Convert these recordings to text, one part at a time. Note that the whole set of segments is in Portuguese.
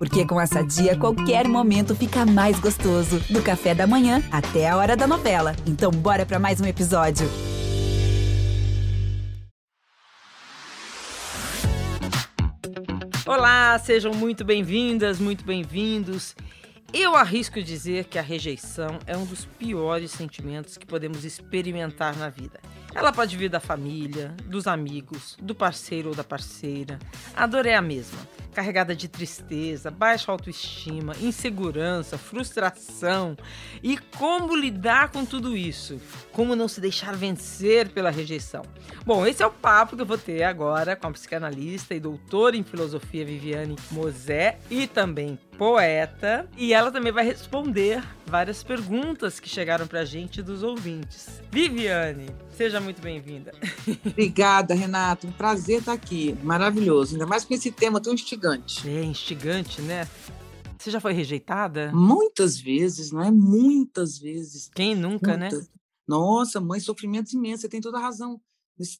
Porque com essa dia, qualquer momento fica mais gostoso. Do café da manhã até a hora da novela. Então, bora para mais um episódio. Olá, sejam muito bem-vindas, muito bem-vindos. Eu arrisco dizer que a rejeição é um dos piores sentimentos que podemos experimentar na vida. Ela pode vir da família, dos amigos, do parceiro ou da parceira. A dor é a mesma carregada de tristeza, baixa autoestima, insegurança, frustração. E como lidar com tudo isso? Como não se deixar vencer pela rejeição? Bom, esse é o papo que eu vou ter agora com a psicanalista e doutora em filosofia Viviane Mosé e também poeta. E ela também vai responder várias perguntas que chegaram pra gente dos ouvintes. Viviane, seja muito bem-vinda. Obrigada, Renato. Um prazer estar aqui. Maravilhoso. Ainda mais com esse tema tão instigante. É, instigante, né? Você já foi rejeitada? Muitas vezes, não é? Muitas vezes. Quem nunca, né? Muitas. né? Nossa, mãe, sofrimentos imensos. Você tem toda a razão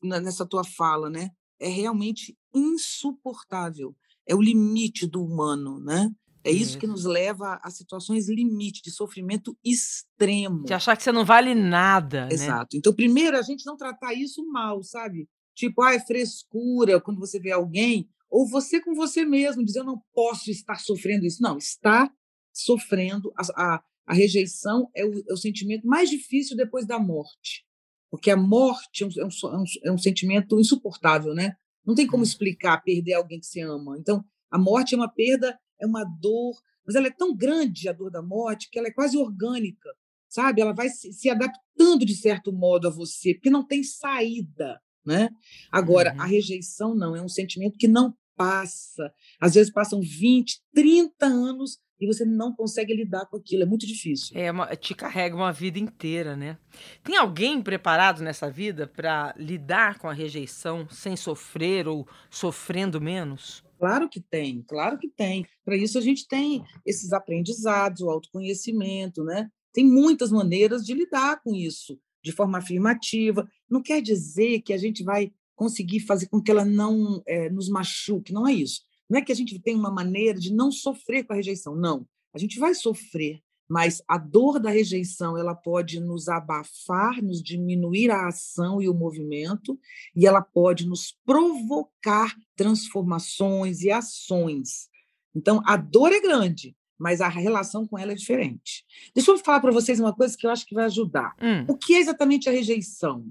nessa tua fala, né? É realmente insuportável. É o limite do humano, né? É isso que nos leva a situações limite, de sofrimento extremo. De achar que você não vale nada. Né? Exato. Né? Então, primeiro, a gente não tratar isso mal, sabe? Tipo, ah, é frescura quando você vê alguém, ou você com você mesmo, dizer, eu não posso estar sofrendo isso. Não, está sofrendo. A, a, a rejeição é o, é o, sentimento mais difícil depois da morte. Porque a morte é um, é um, é um é sentimento insuportável, né? Não tem como explicar perder alguém que você ama. Então, a morte é uma perda é uma dor, mas ela é tão grande, a dor da morte, que ela é quase orgânica, sabe? Ela vai se, adaptando de certo modo a você, porque não tem saída, né? Agora, uhum. a rejeição não, é um sentimento que não passa. Às vezes passam 20, 30 anos e você não consegue lidar com aquilo, é muito difícil. É, uma, te carrega uma vida inteira, né? Tem alguém preparado nessa vida para lidar com a rejeição sem sofrer ou sofrendo menos? Claro que tem, claro que tem. Para isso a gente tem esses aprendizados, o autoconhecimento, né? Tem muitas maneiras de lidar com isso de forma afirmativa. Não quer dizer que a gente vai conseguir fazer com que ela não é, nos machuque, não é isso. Não é que a gente tem uma maneira de não sofrer com a rejeição, não. A gente vai sofrer, mas a dor da rejeição ela pode nos abafar, nos diminuir a ação e o movimento, e ela pode nos provocar transformações e ações. Então, a dor é grande, mas a relação com ela é diferente. Deixa eu falar para vocês uma coisa que eu acho que vai ajudar. Hum. O que é exatamente a rejeição?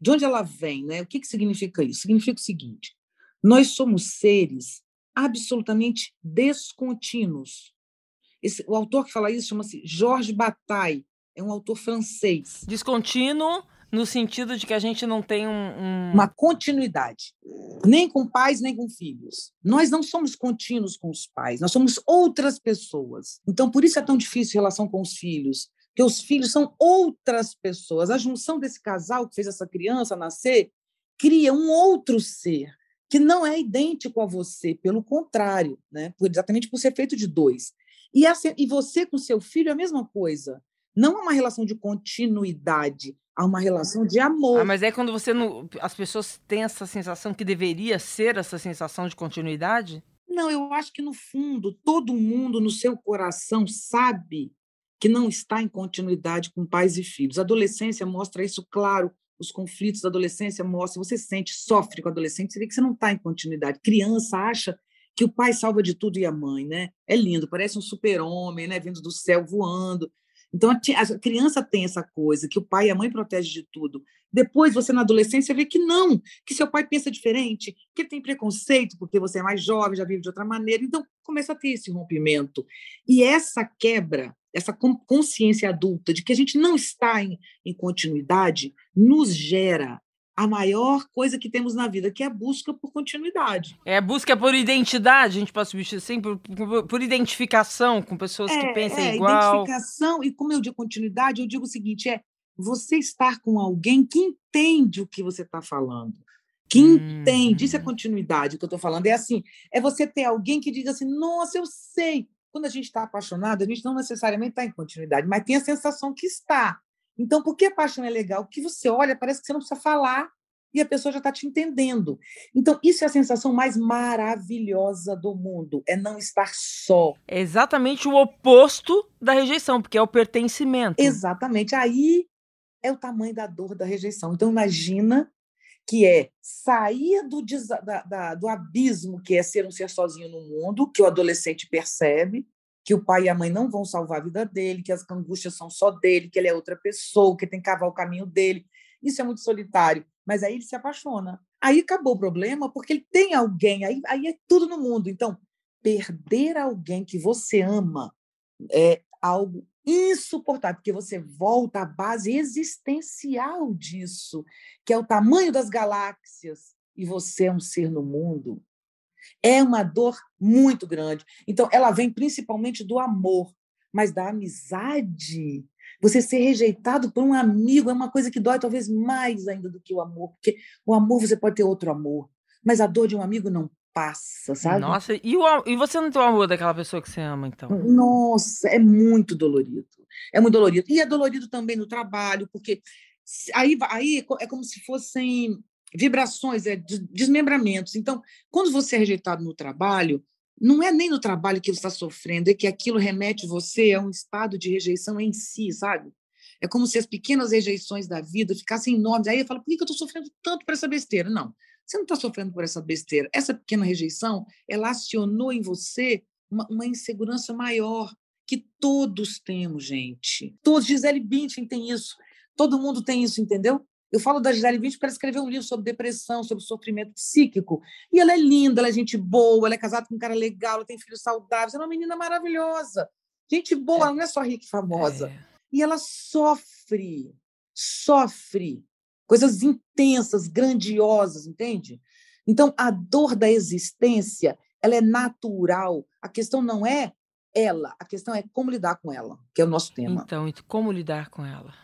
De onde ela vem? Né? O que, que significa isso? Significa o seguinte: nós somos seres absolutamente descontínuos esse, o autor que fala isso chama-se Georges Bataille, é um autor francês. Descontínuo no sentido de que a gente não tem um, um... uma continuidade, nem com pais, nem com filhos. Nós não somos contínuos com os pais, nós somos outras pessoas. Então, por isso é tão difícil a relação com os filhos, porque os filhos são outras pessoas. A junção desse casal que fez essa criança nascer cria um outro ser que não é idêntico a você, pelo contrário, né? exatamente por ser feito de dois. E, e você com seu filho é a mesma coisa. Não é uma relação de continuidade, há uma relação de amor. Ah, mas é quando você não, as pessoas têm essa sensação que deveria ser essa sensação de continuidade? Não, eu acho que no fundo todo mundo no seu coração sabe que não está em continuidade com pais e filhos. A adolescência mostra isso claro. Os conflitos da adolescência mostram, você sente, sofre com a adolescente, você vê que você não está em continuidade. Criança acha que o pai salva de tudo e a mãe, né? É lindo, parece um super-homem, né? Vindo do céu voando. Então a criança tem essa coisa que o pai e a mãe protegem de tudo. Depois você na adolescência vê que não, que seu pai pensa diferente, que tem preconceito porque você é mais jovem, já vive de outra maneira. Então começa a ter esse rompimento. E essa quebra, essa consciência adulta de que a gente não está em, em continuidade, nos gera a maior coisa que temos na vida, que é a busca por continuidade. É a busca por identidade, a gente pode substituir assim, por, por, por identificação com pessoas é, que pensam é, igual. Identificação, e como eu digo continuidade, eu digo o seguinte: é você estar com alguém que entende o que você está falando. Que hum. entende, isso é continuidade, o que eu estou falando. É assim: é você ter alguém que diga assim, nossa, eu sei. Quando a gente está apaixonado, a gente não necessariamente está em continuidade, mas tem a sensação que está. Então, por que a paixão é legal? Porque você olha, parece que você não precisa falar. e a pessoa já está te entendendo. Então, isso é a sensação mais maravilhosa do mundo, é não estar só. É exatamente o oposto da rejeição, porque é o pertencimento. Exatamente. Aí é o tamanho da dor da rejeição. Então, imagina que é sair do, da, da, do abismo que é ser um ser sozinho no mundo, que o adolescente percebe, que o pai e a mãe não vão salvar a vida dele, que as angústias são só dele, que ele é outra pessoa, que tem que cavar o caminho dele. Isso é muito solitário. Mas aí ele se apaixona. Aí acabou o problema, porque ele tem alguém, aí, aí é tudo no mundo. Então, perder alguém que você ama é algo insuportável, porque você volta à base existencial disso, que é o tamanho das galáxias, e você é um ser no mundo. É uma dor muito grande. Então, ela vem principalmente do amor, mas da amizade. Você ser rejeitado por um amigo é uma coisa que dói talvez mais ainda do que o amor, porque o amor você pode ter outro amor, mas a dor de um amigo não passa, sabe? Nossa, e, o, e você não tem o amor daquela pessoa que você ama, então? Nossa, é muito dolorido. É muito dolorido. E é dolorido também no trabalho, porque aí, aí é como se fossem vibrações, é, desmembramentos. Então, quando você é rejeitado no trabalho, não é nem no trabalho que você está sofrendo, é que aquilo remete você a um estado de rejeição em si, sabe? É como se as pequenas rejeições da vida ficassem enormes. Aí eu falo, por que eu estou sofrendo tanto por essa besteira? Não, você não está sofrendo por essa besteira. Essa pequena rejeição, ela acionou em você uma, uma insegurança maior que todos temos, gente. Todos, Gisele Bündchen tem isso. Todo mundo tem isso, entendeu? Eu falo da Gisele Bündchen para escrever um livro sobre depressão, sobre sofrimento psíquico. E ela é linda, ela é gente boa, ela é casada com um cara legal, ela tem filhos saudáveis, ela é uma menina maravilhosa. Gente boa, é. ela não é só rica e famosa. É. E ela sofre, sofre coisas intensas, grandiosas, entende? Então, a dor da existência, ela é natural. A questão não é ela, a questão é como lidar com ela, que é o nosso tema. Então, como lidar com ela?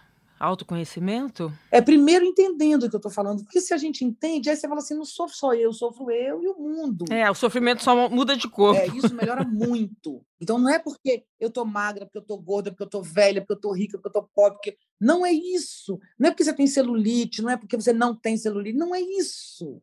Autoconhecimento? É primeiro entendendo o que eu estou falando, porque se a gente entende, aí você fala assim: não sofro só eu, sofro eu e o mundo. É, o sofrimento só muda de corpo. É, isso melhora muito. Então não é porque eu estou magra, porque eu estou gorda, porque eu estou velha, porque eu estou rica, porque eu estou pobre, porque. Não é isso. Não é porque você tem celulite, não é porque você não tem celulite, não é isso.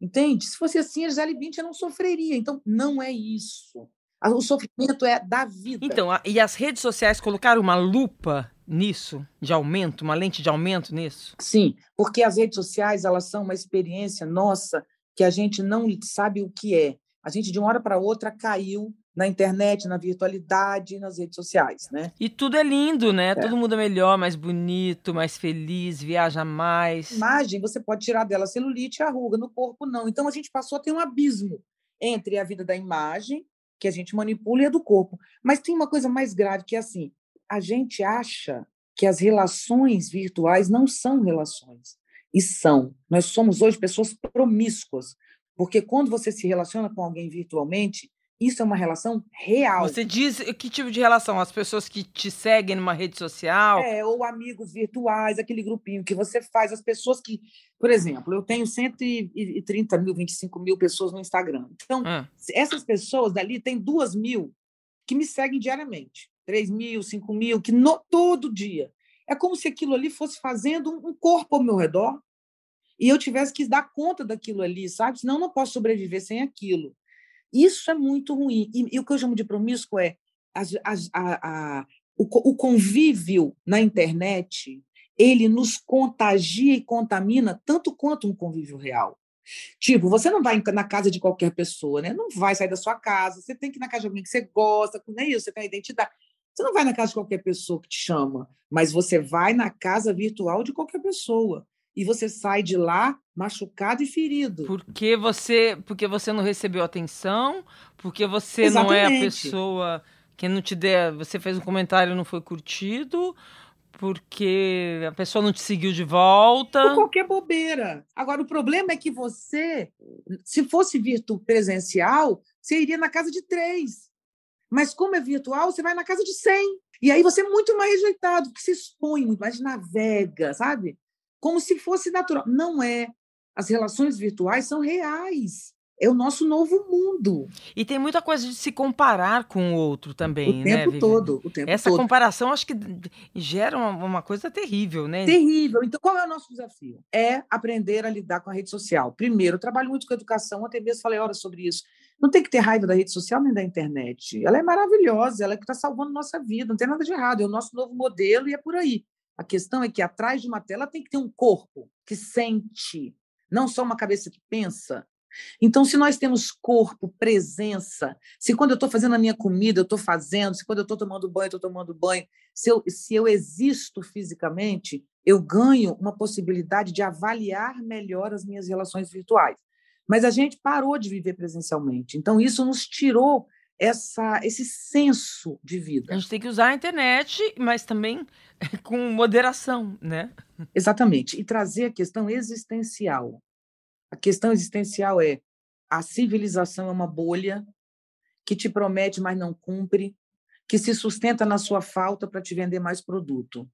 Entende? Se fosse assim, a Gisele Bündchen não sofreria. Então, não é isso. O sofrimento é da vida. Então, e as redes sociais colocaram uma lupa nisso, de aumento, uma lente de aumento nisso? Sim, porque as redes sociais elas são uma experiência nossa que a gente não sabe o que é. A gente de uma hora para outra caiu na internet, na virtualidade, nas redes sociais, né? E tudo é lindo, né? É. Todo mundo é melhor, mais bonito, mais feliz, viaja mais. Imagem, você pode tirar dela celulite e a ruga, no corpo não. Então a gente passou a ter um abismo entre a vida da imagem, que a gente manipula, e a do corpo. Mas tem uma coisa mais grave que é assim, a gente acha que as relações virtuais não são relações. E são. Nós somos hoje pessoas promíscuas. Porque quando você se relaciona com alguém virtualmente, isso é uma relação real. Você diz que tipo de relação? As pessoas que te seguem numa rede social? É, ou amigos virtuais, aquele grupinho que você faz, as pessoas que. Por exemplo, eu tenho 130 mil, 25 mil pessoas no Instagram. Então, ah. essas pessoas dali têm duas mil que me seguem diariamente. 3 mil, 5 mil, que no, todo dia. É como se aquilo ali fosse fazendo um corpo ao meu redor e eu tivesse que dar conta daquilo ali, sabe? Senão eu não posso sobreviver sem aquilo. Isso é muito ruim. E, e o que eu chamo de promíscuo é as, as, a, a, o, o convívio na internet, ele nos contagia e contamina tanto quanto um convívio real. Tipo, você não vai na casa de qualquer pessoa, né? Não vai sair da sua casa, você tem que ir na casa de alguém que você gosta, não é isso, você tem a identidade. Você não vai na casa de qualquer pessoa que te chama, mas você vai na casa virtual de qualquer pessoa. E você sai de lá machucado e ferido. Porque você, porque você não recebeu atenção, porque você Exatamente. não é a pessoa que não te der, você fez um comentário e não foi curtido, porque a pessoa não te seguiu de volta. Por qualquer bobeira. Agora, o problema é que você, se fosse virtual presencial, você iria na casa de três. Mas como é virtual, você vai na casa de 100. E aí você é muito mais rejeitado, porque se expõe muito mais, navega, sabe? Como se fosse natural. Não é. As relações virtuais são reais. é o nosso novo mundo. E tem muita coisa de se comparar com o outro também, o né? tempo todo, o tempo Essa todo. comparação acho que gera uma, coisa terrível, né? Terrível. Então, qual é o nosso desafio? É aprender a lidar com a rede social. Primeiro, eu trabalho muito com educação, até mesmo falei horas sobre isso. Não tem que ter raiva da rede social nem da internet. Ela é maravilhosa, ela é que está salvando nossa vida, não tem nada de errado, é o nosso novo modelo e é por aí. A questão é que atrás de uma tela tem que ter um corpo que sente, não só uma cabeça que pensa. Então, se nós temos corpo, presença, se quando eu estou fazendo a minha comida, eu estou fazendo, se quando eu estou tomando banho, eu estou tomando banho, se eu, se eu existo fisicamente, eu ganho uma possibilidade de avaliar melhor as minhas relações virtuais. Mas a gente parou de viver presencialmente. Então, isso nos tirou essa, esse senso de vida. A gente tem que usar a internet, mas também com moderação, né? Exatamente. E trazer a questão existencial. A questão existencial é a civilização é uma bolha que te promete, mas não cumpre, que se sustenta na sua falta para te vender mais produto.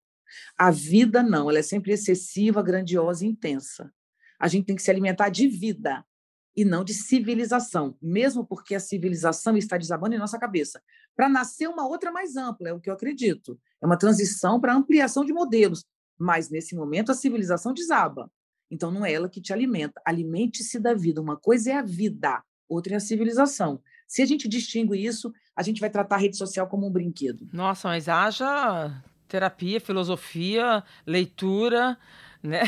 A vida não, ela é sempre excessiva, grandiosa e intensa. A gente tem que se alimentar de vida e não de civilização, mesmo porque a civilização está desabando em nossa cabeça, para nascer uma outra mais ampla, é o que eu acredito. É uma transição para ampliação de modelos, mas nesse momento a civilização desaba. Então não é ela que te alimenta. Alimente-se da vida. Uma coisa é a vida, outra é a civilização. Se a gente distingue isso, a gente vai tratar a rede social como um brinquedo. Nossa, mas haja terapia, filosofia, leitura, né?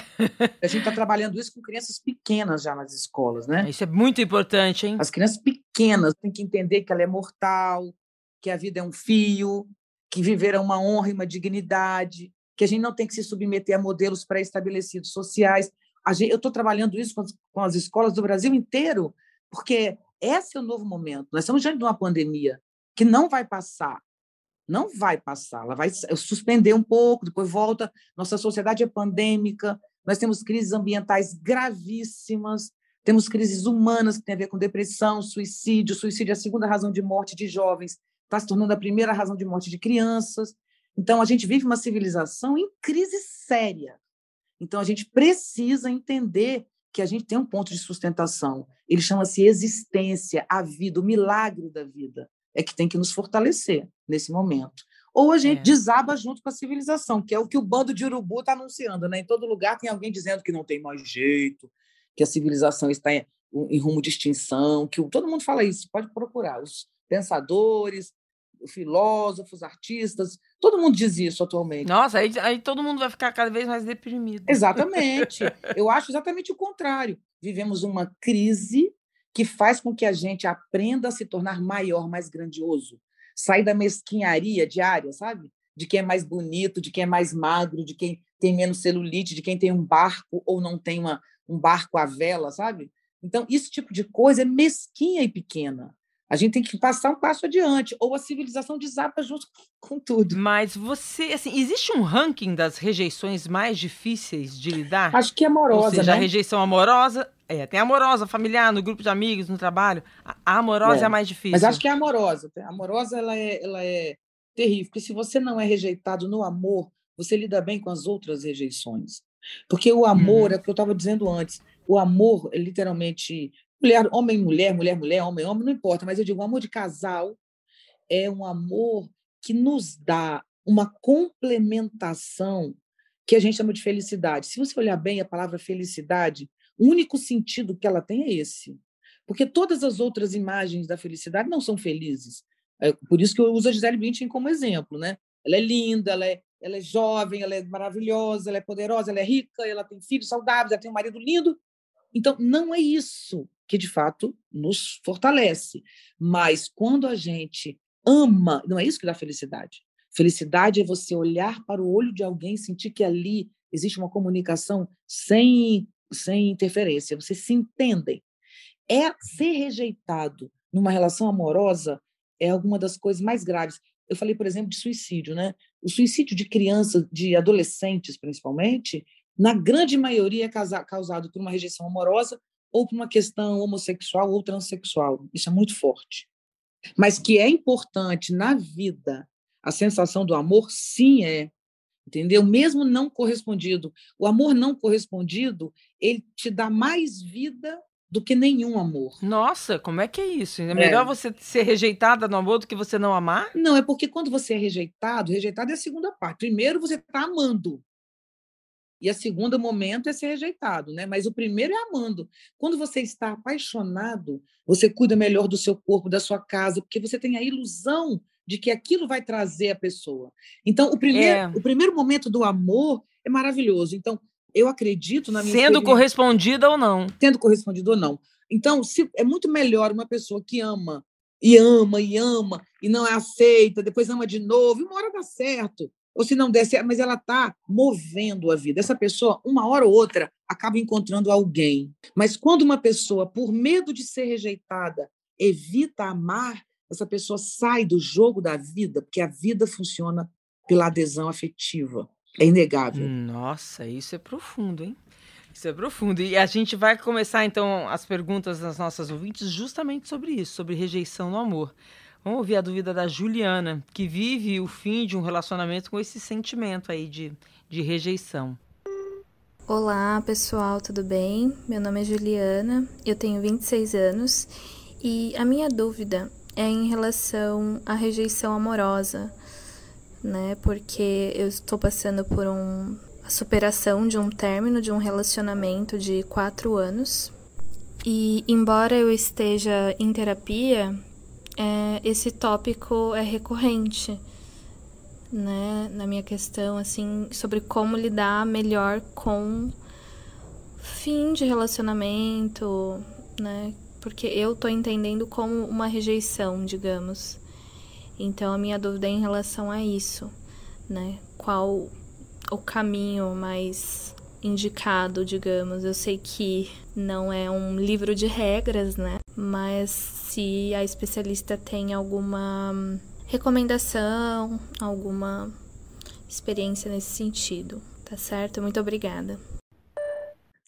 A gente está trabalhando isso com crianças pequenas já nas escolas, né? Isso é muito importante, hein? As crianças pequenas têm que entender que ela é mortal, que a vida é um fio, que viver é uma honra e uma dignidade, que a gente não tem que se submeter a modelos pré-estabelecidos sociais. Gente, eu estou trabalhando isso com as, com as escolas do Brasil inteiro, porque esse é o novo momento. Nós estamos diante de uma pandemia que não vai passar não vai passar, ela vai suspender um pouco, depois volta. Nossa sociedade é pandêmica, nós temos crises ambientais gravíssimas, temos crises humanas que têm a ver com depressão, suicídio. Suicídio é a segunda razão de morte de jovens, está se tornando a primeira razão de morte de crianças. Então, a gente vive uma civilização em crise séria. Então, a gente precisa entender que a gente tem um ponto de sustentação. Ele chama-se existência, a vida, o milagre da vida é que tem que nos fortalecer nesse momento. Ou a gente é. desaba junto com a civilização, que é o que o bando de urubu está anunciando. Né? Em todo lugar tem alguém dizendo que não tem mais jeito, que a civilização está em, em rumo de extinção, que todo mundo fala isso, pode procurar. Os pensadores, filósofos, artistas, todo mundo diz isso atualmente. Nossa, aí, aí todo mundo vai ficar cada vez mais deprimido. Exatamente. Eu acho exatamente o contrário. Vivemos uma crise que faz com que a gente aprenda a se tornar maior, mais grandioso. Sair da mesquinharia diária, sabe? De quem é mais bonito, de quem é mais magro, de quem tem menos celulite, de quem tem um barco ou não tem uma, um barco à vela, sabe? Então, esse tipo de coisa é mesquinha e pequena. A gente tem que passar um passo adiante, ou a civilização desaba junto com tudo. Mas você, assim, existe um ranking das rejeições mais difíceis de lidar? Acho que é amorosa, Ou seja, né? a rejeição amorosa, é, tem amorosa, familiar, no grupo de amigos, no trabalho. A amorosa é, é a mais difícil. Mas acho que é amorosa. A amorosa, ela é, ela é terrível, porque se você não é rejeitado no amor, você lida bem com as outras rejeições. Porque o amor, uhum. é o que eu estava dizendo antes, o amor, é literalmente, mulher, homem, mulher, mulher, mulher, homem, homem, não importa, mas eu digo, o amor de casal é um amor que nos dá uma complementação que a gente chama de felicidade. Se você olhar bem a palavra felicidade, o único sentido que ela tem é esse. Porque todas as outras imagens da felicidade não são felizes. É por isso que eu uso a Gisele Bündchen como exemplo, né? Ela é linda, ela é, ela é jovem, ela é maravilhosa, ela é poderosa, ela é rica, ela tem filhos saudáveis, ela tem um marido lindo. Então, não é isso que de fato nos fortalece. Mas quando a gente ama, não é isso que dá felicidade. Felicidade é você olhar para o olho de alguém, sentir que ali existe uma comunicação sem, sem interferência, vocês se entendem. É ser rejeitado numa relação amorosa é alguma das coisas mais graves. Eu falei, por exemplo, de suicídio, né? O suicídio de crianças, de adolescentes, principalmente, na grande maioria é causado por uma rejeição amorosa ou por uma questão homossexual ou transexual. Isso é muito forte. Mas que é importante na vida a sensação do amor, sim é. Entendeu? Mesmo não correspondido. O amor não correspondido, ele te dá mais vida do que nenhum amor. Nossa, como é que é isso? É melhor é. você ser rejeitada no amor do que você não amar? Não, é porque quando você é rejeitado, rejeitado é a segunda parte. Primeiro você está amando. E a segunda momento é ser rejeitado, né? Mas o primeiro é amando. Quando você está apaixonado, você cuida melhor do seu corpo, da sua casa, porque você tem a ilusão de que aquilo vai trazer a pessoa. Então, o primeiro, é. o primeiro momento do amor é maravilhoso. Então, eu acredito na minha Sendo correspondida ou não. Sendo correspondido ou não. Então, se, é muito melhor uma pessoa que ama e ama e ama e não é aceita, depois ama de novo, e uma hora dá certo. Ou se não der certo, mas ela está movendo a vida. Essa pessoa, uma hora ou outra, acaba encontrando alguém. Mas quando uma pessoa, por medo de ser rejeitada, evita amar, essa pessoa sai do jogo da vida, porque a vida funciona pela adesão afetiva. É inegável. Nossa, isso é profundo, hein? Isso é profundo. E a gente vai começar, então, as perguntas das nossas ouvintes justamente sobre isso, sobre rejeição no amor. Vamos ouvir a dúvida da Juliana, que vive o fim de um relacionamento com esse sentimento aí de, de rejeição. Olá, pessoal, tudo bem? Meu nome é Juliana, eu tenho 26 anos e a minha dúvida é em relação à rejeição amorosa né? Porque eu estou passando por um, a superação de um término de um relacionamento de quatro anos. E embora eu esteja em terapia, é, esse tópico é recorrente, né? Na minha questão, assim, sobre como lidar melhor com fim de relacionamento, né? Porque eu tô entendendo como uma rejeição, digamos. Então a minha dúvida é em relação a isso, né? Qual o caminho mais indicado, digamos. Eu sei que não é um livro de regras, né? Mas se a especialista tem alguma recomendação, alguma experiência nesse sentido, tá certo? Muito obrigada.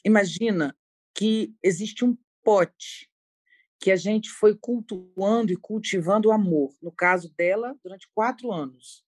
Imagina que existe um pote que a gente foi cultuando e cultivando o amor. No caso dela, durante quatro anos.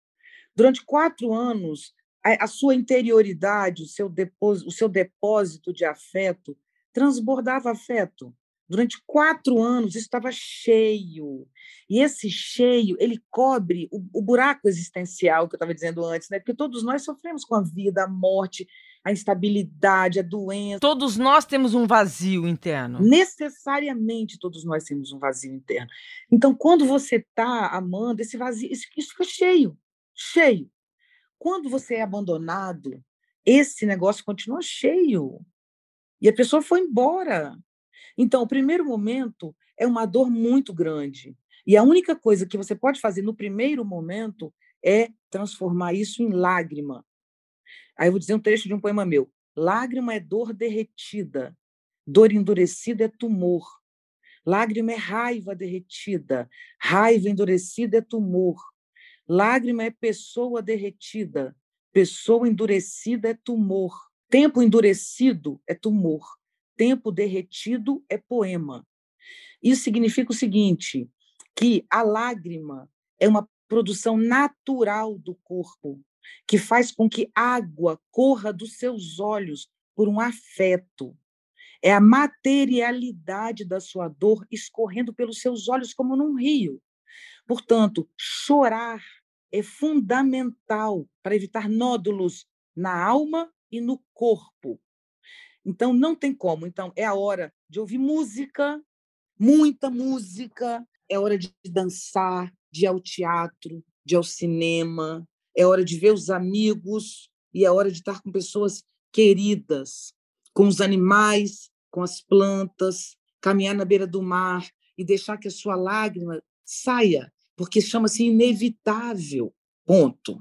Durante quatro anos, a, a sua interioridade, o seu, depósito, o seu depósito de afeto, transbordava afeto. Durante quatro anos, isso estava cheio. E esse cheio, ele cobre o, o buraco existencial que eu estava dizendo antes, né? porque todos nós sofremos com a vida, a morte, a instabilidade, a doença. Todos nós temos um vazio interno. Necessariamente todos nós temos um vazio interno. Então, quando você está amando, esse vazio, isso, isso fica cheio, cheio. Quando você é abandonado, esse negócio continua cheio. E a pessoa foi embora. Então, o primeiro momento é uma dor muito grande. E a única coisa que você pode fazer no primeiro momento é transformar isso em lágrima. Aí eu vou dizer um trecho de um poema meu. Lágrima é dor derretida, dor endurecida é tumor. Lágrima é raiva derretida, raiva endurecida é tumor. Lágrima é pessoa derretida, pessoa endurecida é tumor. Tempo endurecido é tumor, tempo derretido é poema. Isso significa o seguinte: que a lágrima é uma produção natural do corpo que faz com que água corra dos seus olhos por um afeto. É a materialidade da sua dor escorrendo pelos seus olhos como num rio. Portanto, chorar é fundamental para evitar nódulos na alma e no corpo. Então, não tem como. Então, é a hora de ouvir música, muita música, é hora de dançar, de ir ao teatro, de ir ao cinema, é hora de ver os amigos e é hora de estar com pessoas queridas, com os animais, com as plantas, caminhar na beira do mar e deixar que a sua lágrima saia, porque chama-se inevitável. Ponto.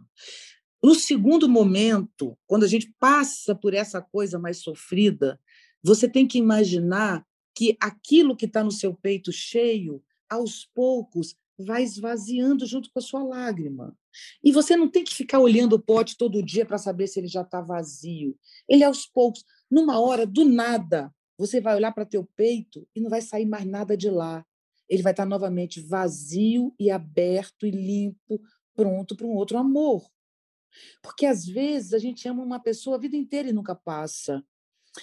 No segundo momento, quando a gente passa por essa coisa mais sofrida, você tem que imaginar que aquilo que está no seu peito cheio, aos poucos, vai esvaziando junto com a sua lágrima. E você não tem que ficar olhando o pote todo dia para saber se ele já está vazio. Ele, aos poucos, numa hora, do nada, você vai olhar para teu peito e não vai sair mais nada de lá. Ele vai estar tá novamente vazio e aberto e limpo, pronto para um outro amor. Porque às vezes a gente ama uma pessoa a vida inteira e nunca passa.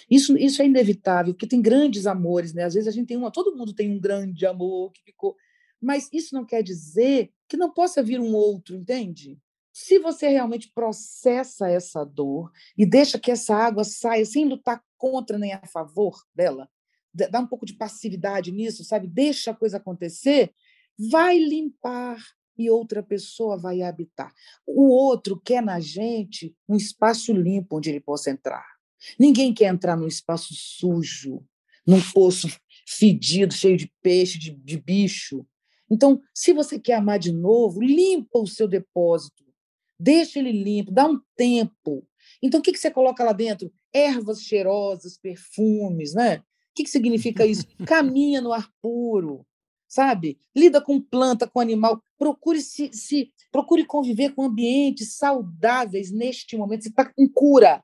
Isso, isso é inevitável, porque tem grandes amores, né? Às vezes a gente tem uma, todo mundo tem um grande amor que ficou, mas isso não quer dizer que não possa vir um outro, entende? Se você realmente processa essa dor e deixa que essa água saia sem lutar contra nem a favor dela, dá um pouco de passividade nisso, sabe? Deixa a coisa acontecer, vai limpar e outra pessoa vai habitar. O outro quer na gente um espaço limpo onde ele possa entrar. Ninguém quer entrar num espaço sujo, num poço fedido, cheio de peixe, de, de bicho. Então, se você quer amar de novo, limpa o seu depósito, deixa ele limpo, dá um tempo. Então, o que, que você coloca lá dentro? Ervas cheirosas, perfumes, né? O que, que significa isso? Caminha no ar puro, sabe? Lida com planta, com animal. Procure se, se procure conviver com ambientes saudáveis neste momento. Você está em cura.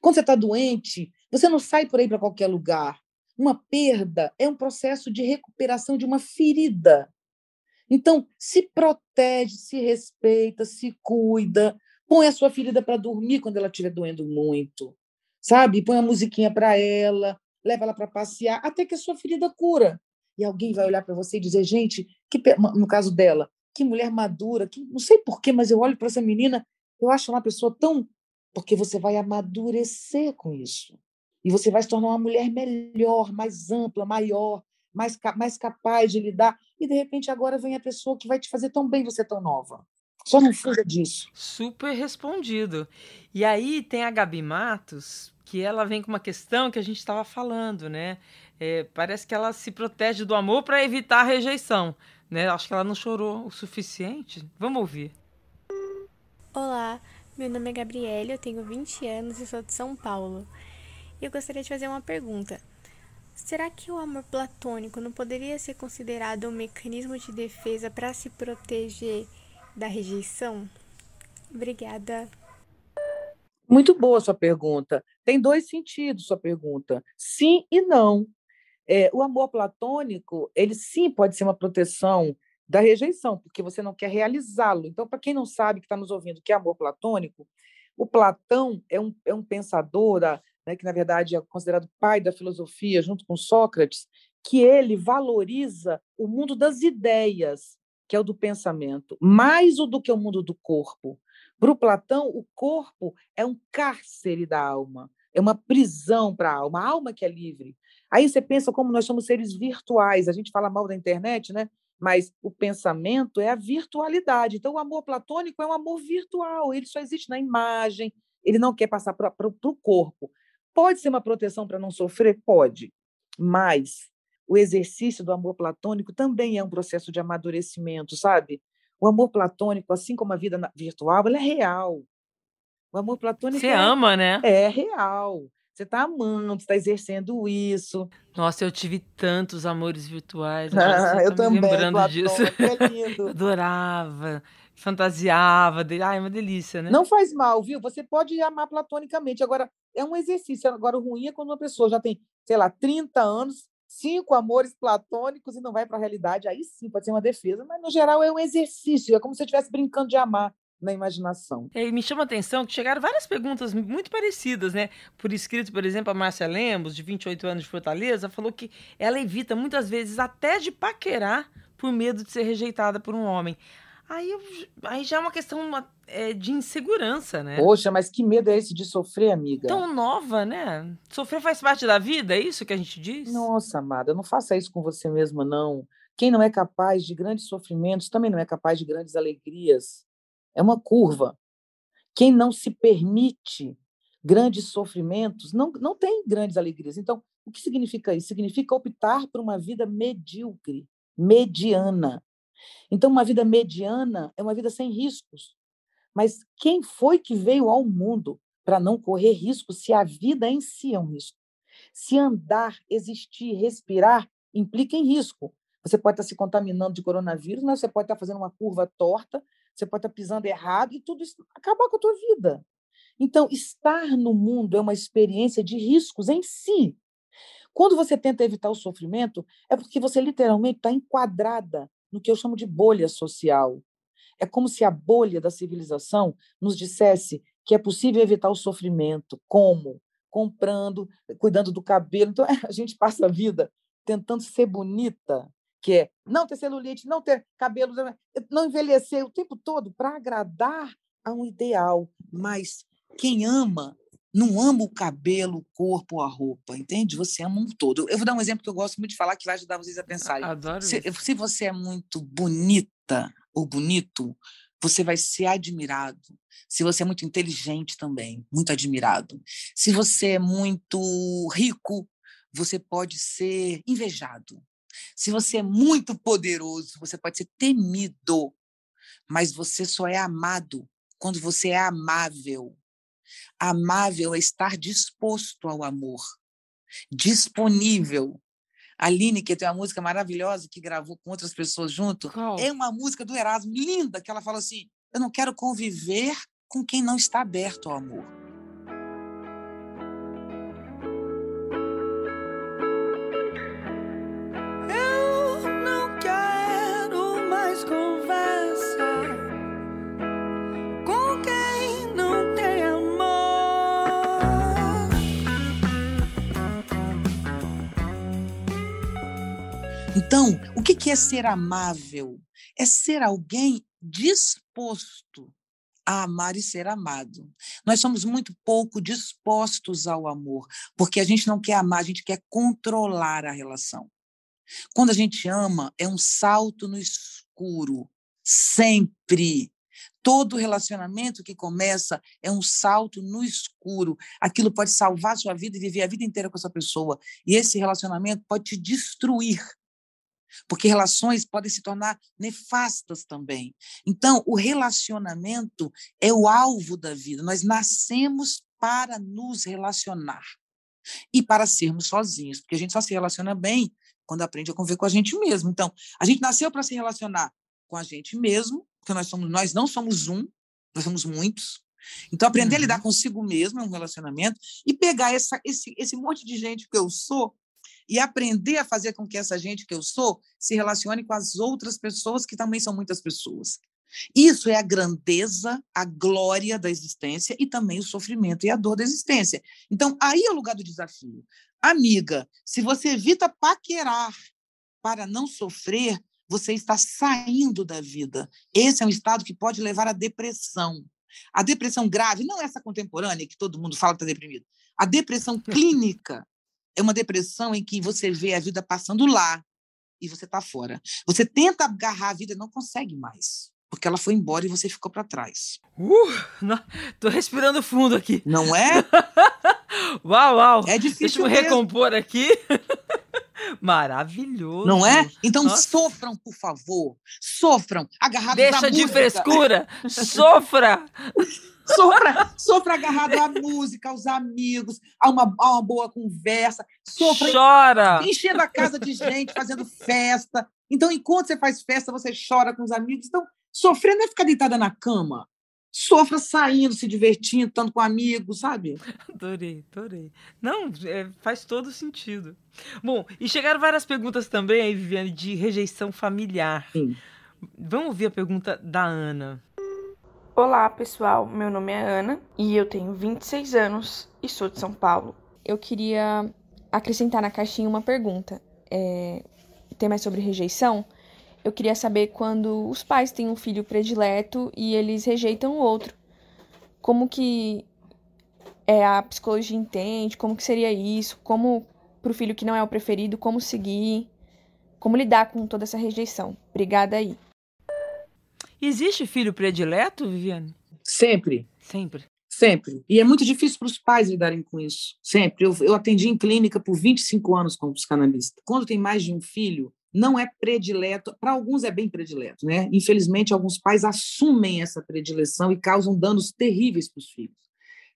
Quando você está doente, você não sai por aí para qualquer lugar. Uma perda é um processo de recuperação de uma ferida. Então, se protege, se respeita, se cuida, põe a sua ferida para dormir quando ela estiver doendo muito, sabe? Põe a musiquinha para ela, leva ela para passear, até que a sua ferida cura. E alguém vai olhar para você e dizer, gente, que, no caso dela, que mulher madura, que, não sei porquê, mas eu olho para essa menina, eu acho uma pessoa tão. Porque você vai amadurecer com isso. E você vai se tornar uma mulher melhor, mais ampla, maior, mais, mais capaz de lidar. E, de repente, agora vem a pessoa que vai te fazer tão bem você tão nova. Só não fuja disso. Super respondido. E aí tem a Gabi Matos, que ela vem com uma questão que a gente estava falando, né? É, parece que ela se protege do amor para evitar a rejeição. Né? Acho que ela não chorou o suficiente. Vamos ouvir. Olá, meu nome é Gabriele, eu tenho 20 anos e sou de São Paulo. E eu gostaria de fazer uma pergunta. Será que o amor platônico não poderia ser considerado um mecanismo de defesa para se proteger da rejeição? Obrigada. Muito boa sua pergunta. Tem dois sentidos sua pergunta. Sim e não. É, o amor platônico, ele sim pode ser uma proteção da rejeição, porque você não quer realizá-lo. Então, para quem não sabe, que está nos ouvindo, que é amor platônico, o Platão é um, é um pensador né, que na verdade é considerado pai da filosofia, junto com Sócrates, que ele valoriza o mundo das ideias, que é o do pensamento, mais do que o mundo do corpo. Para o Platão, o corpo é um cárcere da alma, é uma prisão para a alma, a alma que é livre. Aí você pensa como nós somos seres virtuais, a gente fala mal da internet, né? mas o pensamento é a virtualidade. Então, o amor platônico é um amor virtual, ele só existe na imagem, ele não quer passar para o corpo. Pode ser uma proteção para não sofrer? Pode. Mas o exercício do amor platônico também é um processo de amadurecimento, sabe? O amor platônico, assim como a vida virtual, ela é real. O amor platônico Você é, ama, né? É real. Você está amando, está exercendo isso. Nossa, eu tive tantos amores virtuais. Ah, eu também, lembrando disso. é lindo. Adorava, fantasiava. De... Ai, uma delícia, né? Não faz mal, viu? Você pode amar platonicamente. Agora, é um exercício. Agora, o ruim é quando uma pessoa já tem, sei lá, 30 anos, cinco amores platônicos e não vai para a realidade. Aí sim, pode ser uma defesa. Mas, no geral, é um exercício. É como se você estivesse brincando de amar na imaginação. É, e me chama a atenção que chegaram várias perguntas muito parecidas, né? Por escrito, por exemplo, a Márcia Lemos, de 28 anos de Fortaleza, falou que ela evita muitas vezes até de paquerar por medo de ser rejeitada por um homem. Aí, eu, aí já é uma questão é, de insegurança, né? Poxa, mas que medo é esse de sofrer, amiga? Tão nova, né? Sofrer faz parte da vida, é isso que a gente diz? Nossa, amada, não faça isso com você mesma, não. Quem não é capaz de grandes sofrimentos também não é capaz de grandes alegrias. É uma curva. Quem não se permite grandes sofrimentos não, não tem grandes alegrias. Então, o que significa isso? Significa optar por uma vida medíocre, mediana. Então, uma vida mediana é uma vida sem riscos. Mas quem foi que veio ao mundo para não correr risco se a vida em si é um risco? Se andar, existir, respirar implica em risco. Você pode estar se contaminando de coronavírus, mas você pode estar fazendo uma curva torta, você pode estar pisando errado e tudo isso acabar com a tua vida. Então, estar no mundo é uma experiência de riscos em si. Quando você tenta evitar o sofrimento, é porque você literalmente está enquadrada no que eu chamo de bolha social. É como se a bolha da civilização nos dissesse que é possível evitar o sofrimento. Como? comprando, cuidando do cabelo. Então, a gente passa a vida tentando ser bonita, que é não ter celulite, não ter cabelo, não envelhecer o tempo todo para agradar a um ideal. Mas quem ama não ama o cabelo, o corpo ou a roupa, entende? Você ama um todo. Eu vou dar um exemplo que eu gosto muito de falar que vai ajudar vocês a pensarem. Adoro se, se você é muito bonita ou bonito, você vai ser admirado. Se você é muito inteligente também, muito admirado. Se você é muito rico, você pode ser invejado. Se você é muito poderoso, você pode ser temido. Mas você só é amado quando você é amável. Amável é estar disposto ao amor, disponível. A Aline, que tem uma música maravilhosa que gravou com outras pessoas junto, Qual? é uma música do Erasmo, linda, que ela fala assim: Eu não quero conviver com quem não está aberto ao amor. Então, o que é ser amável? É ser alguém disposto a amar e ser amado. Nós somos muito pouco dispostos ao amor, porque a gente não quer amar, a gente quer controlar a relação. Quando a gente ama, é um salto no escuro, sempre. Todo relacionamento que começa é um salto no escuro. Aquilo pode salvar a sua vida e viver a vida inteira com essa pessoa. E esse relacionamento pode te destruir porque relações podem se tornar nefastas também. Então, o relacionamento é o alvo da vida. Nós nascemos para nos relacionar e para sermos sozinhos, porque a gente só se relaciona bem quando aprende a conviver com a gente mesmo. Então, a gente nasceu para se relacionar com a gente mesmo, porque nós somos nós não somos um, nós somos muitos. Então, aprender uhum. a lidar consigo mesmo é um relacionamento e pegar essa, esse, esse monte de gente que eu sou e aprender a fazer com que essa gente que eu sou se relacione com as outras pessoas que também são muitas pessoas. Isso é a grandeza, a glória da existência e também o sofrimento e a dor da existência. Então, aí é o lugar do desafio. Amiga, se você evita paquerar para não sofrer, você está saindo da vida. Esse é um estado que pode levar à depressão. A depressão grave, não essa contemporânea que todo mundo fala que está deprimido. A depressão clínica é uma depressão em que você vê a vida passando lá e você está fora. Você tenta agarrar a vida e não consegue mais, porque ela foi embora e você ficou para trás. Uh, não, tô respirando fundo aqui. Não é? uau, uau. É difícil Deixa eu me recompor aqui. Maravilhoso. Não é? Então Nossa. sofram, por favor. Sofram, agarrados Deixa de música. frescura. Sofra. Sofra, sofra agarrado à música, aos amigos, a uma, a uma boa conversa. Sofra chora. enchendo a casa de gente, fazendo festa. Então, enquanto você faz festa, você chora com os amigos. Então, sofrer não é ficar deitada na cama. Sofra saindo, se divertindo, estando com amigos, sabe? Adorei, adorei. Não, é, faz todo sentido. Bom, e chegaram várias perguntas também aí, Viviane, de rejeição familiar. Sim. Vamos ouvir a pergunta da Ana. Olá, pessoal. Meu nome é Ana e eu tenho 26 anos e sou de São Paulo. Eu queria acrescentar na caixinha uma pergunta. É, tema é sobre rejeição. Eu queria saber quando os pais têm um filho predileto e eles rejeitam o outro. Como que é, a psicologia entende? Como que seria isso? Como para o filho que não é o preferido, como seguir? Como lidar com toda essa rejeição? Obrigada aí. Existe filho predileto, Viviane? Sempre. Sempre. Sempre. E é muito difícil para os pais lidarem com isso. Sempre. Eu, eu atendi em clínica por 25 anos como psicanalista. Quando tem mais de um filho, não é predileto. Para alguns é bem predileto, né? Infelizmente, alguns pais assumem essa predileção e causam danos terríveis para os filhos.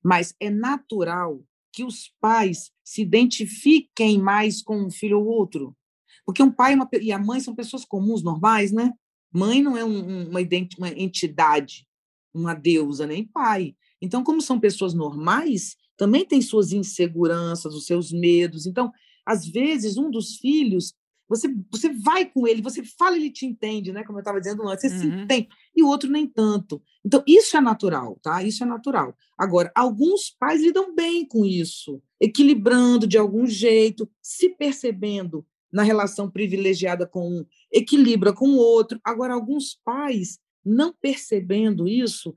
Mas é natural que os pais se identifiquem mais com um filho ou outro. Porque um pai uma, e a mãe são pessoas comuns, normais, né? Mãe não é um, uma, uma entidade, uma deusa, nem pai. Então, como são pessoas normais, também tem suas inseguranças, os seus medos. Então, às vezes, um dos filhos, você, você vai com ele, você fala, ele te entende, né? Como eu estava dizendo antes, você uhum. se entende, e o outro nem tanto. Então, isso é natural, tá? Isso é natural. Agora, alguns pais lidam bem com isso. equilibrando de algum jeito, se percebendo na relação privilegiada com um, equilibra com o outro. Agora, alguns pais, não percebendo isso,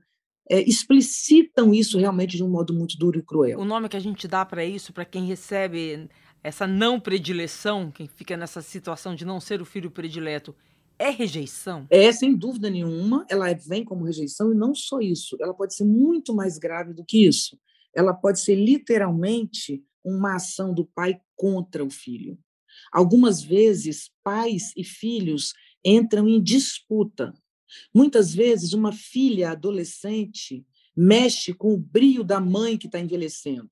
é, explicitam isso realmente de um modo muito duro e cruel. O nome que a gente dá para isso, para quem recebe essa não predileção, quem fica nessa situação de não ser o filho predileto, é rejeição? É, sem dúvida nenhuma, ela vem como rejeição e não só isso, ela pode ser muito mais grave do que isso. Ela pode ser literalmente uma ação do pai contra o filho. Algumas vezes, pais e filhos entram em disputa. Muitas vezes, uma filha adolescente mexe com o brio da mãe que está envelhecendo.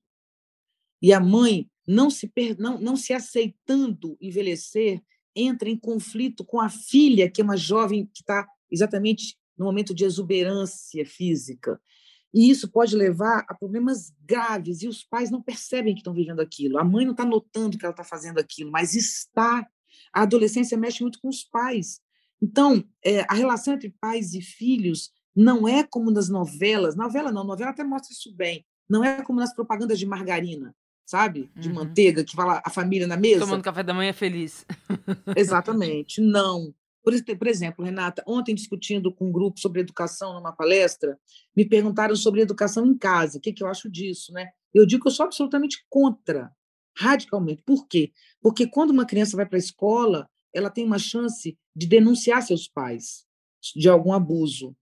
E a mãe, não se, não, não se aceitando envelhecer, entra em conflito com a filha, que é uma jovem que está exatamente no momento de exuberância física. E isso pode levar a problemas graves, e os pais não percebem que estão vivendo aquilo. A mãe não está notando que ela está fazendo aquilo, mas está. A adolescência mexe muito com os pais. Então, é, a relação entre pais e filhos não é como nas novelas. Novela não, novela até mostra isso bem. Não é como nas propagandas de margarina sabe? De uhum. manteiga, que fala a família na mesa. Tomando café da manhã feliz. Exatamente. Não. Por, por exemplo, Renata, ontem discutindo com um grupo sobre educação numa palestra, me perguntaram sobre educação em casa, o que, que eu acho disso, né? Eu digo que eu sou absolutamente contra, radicalmente. Por quê? Porque quando uma criança vai para a escola, ela tem uma chance de denunciar seus pais de algum abuso.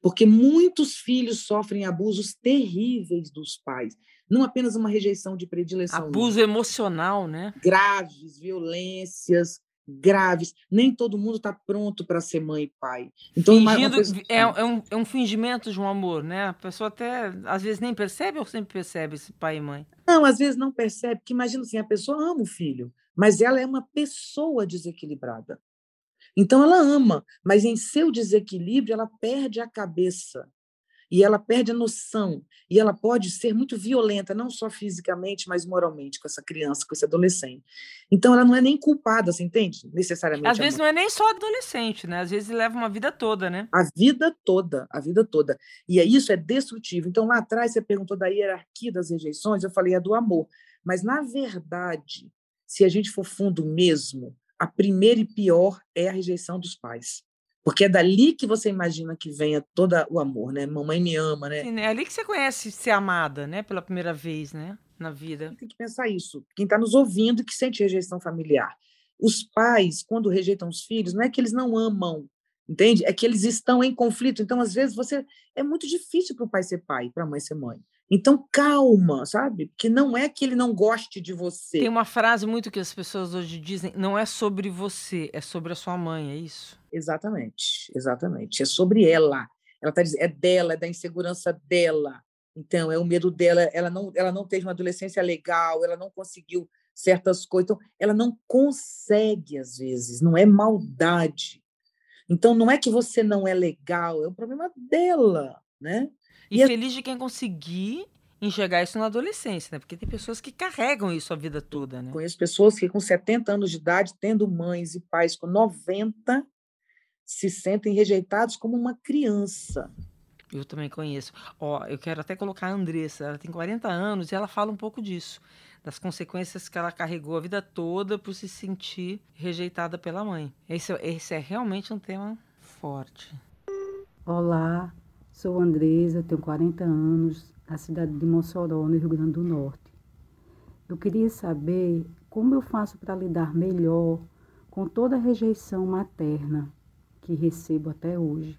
Porque muitos filhos sofrem abusos terríveis dos pais não apenas uma rejeição de predileção. Abuso não. emocional, né? Graves, violências graves. Nem todo mundo está pronto para ser mãe e pai. Então, Fingindo, pessoa... é, é, um, é um fingimento de um amor, né? A pessoa até às vezes nem percebe ou sempre percebe esse pai e mãe? Não, às vezes não percebe, porque imagina assim, a pessoa ama o filho, mas ela é uma pessoa desequilibrada. Então ela ama, mas em seu desequilíbrio ela perde a cabeça e ela perde a noção, e ela pode ser muito violenta, não só fisicamente, mas moralmente, com essa criança, com esse adolescente. Então, ela não é nem culpada, você entende? Necessariamente. Às vezes não é nem só adolescente, né? Às vezes leva uma vida toda, né? A vida toda, a vida toda. E isso é destrutivo. Então, lá atrás, você perguntou da hierarquia das rejeições, eu falei, é do amor. Mas, na verdade, se a gente for fundo mesmo, a primeira e pior é a rejeição dos pais. Porque é dali que você imagina que venha todo o amor, né? Mamãe me ama, né? Sim, é ali que você conhece ser amada, né? Pela primeira vez, né? Na vida. Tem que pensar isso. Quem está nos ouvindo que sente rejeição familiar. Os pais, quando rejeitam os filhos, não é que eles não amam, entende? É que eles estão em conflito. Então, às vezes, você é muito difícil para o pai ser pai, para a mãe ser mãe. Então, calma, sabe? Porque não é que ele não goste de você. Tem uma frase muito que as pessoas hoje dizem: não é sobre você, é sobre a sua mãe, é isso? Exatamente, exatamente. É sobre ela. Ela está dizendo, é dela, é da insegurança dela. Então, é o medo dela. Ela não, ela não teve uma adolescência legal, ela não conseguiu certas coisas. Então, ela não consegue, às vezes, não é maldade. Então, não é que você não é legal, é o problema dela, né? E, e feliz a... de quem conseguir enxergar isso na adolescência, né? Porque tem pessoas que carregam isso a vida toda, né? Conheço pessoas que com 70 anos de idade, tendo mães e pais com 90, se sentem rejeitados como uma criança. Eu também conheço. Ó, eu quero até colocar a Andressa, ela tem 40 anos e ela fala um pouco disso, das consequências que ela carregou a vida toda por se sentir rejeitada pela mãe. Esse, esse é realmente um tema forte. Olá, sou Andresa, tenho 40 anos, da cidade de Mossoró, no Rio Grande do Norte. Eu queria saber como eu faço para lidar melhor com toda a rejeição materna que recebo até hoje.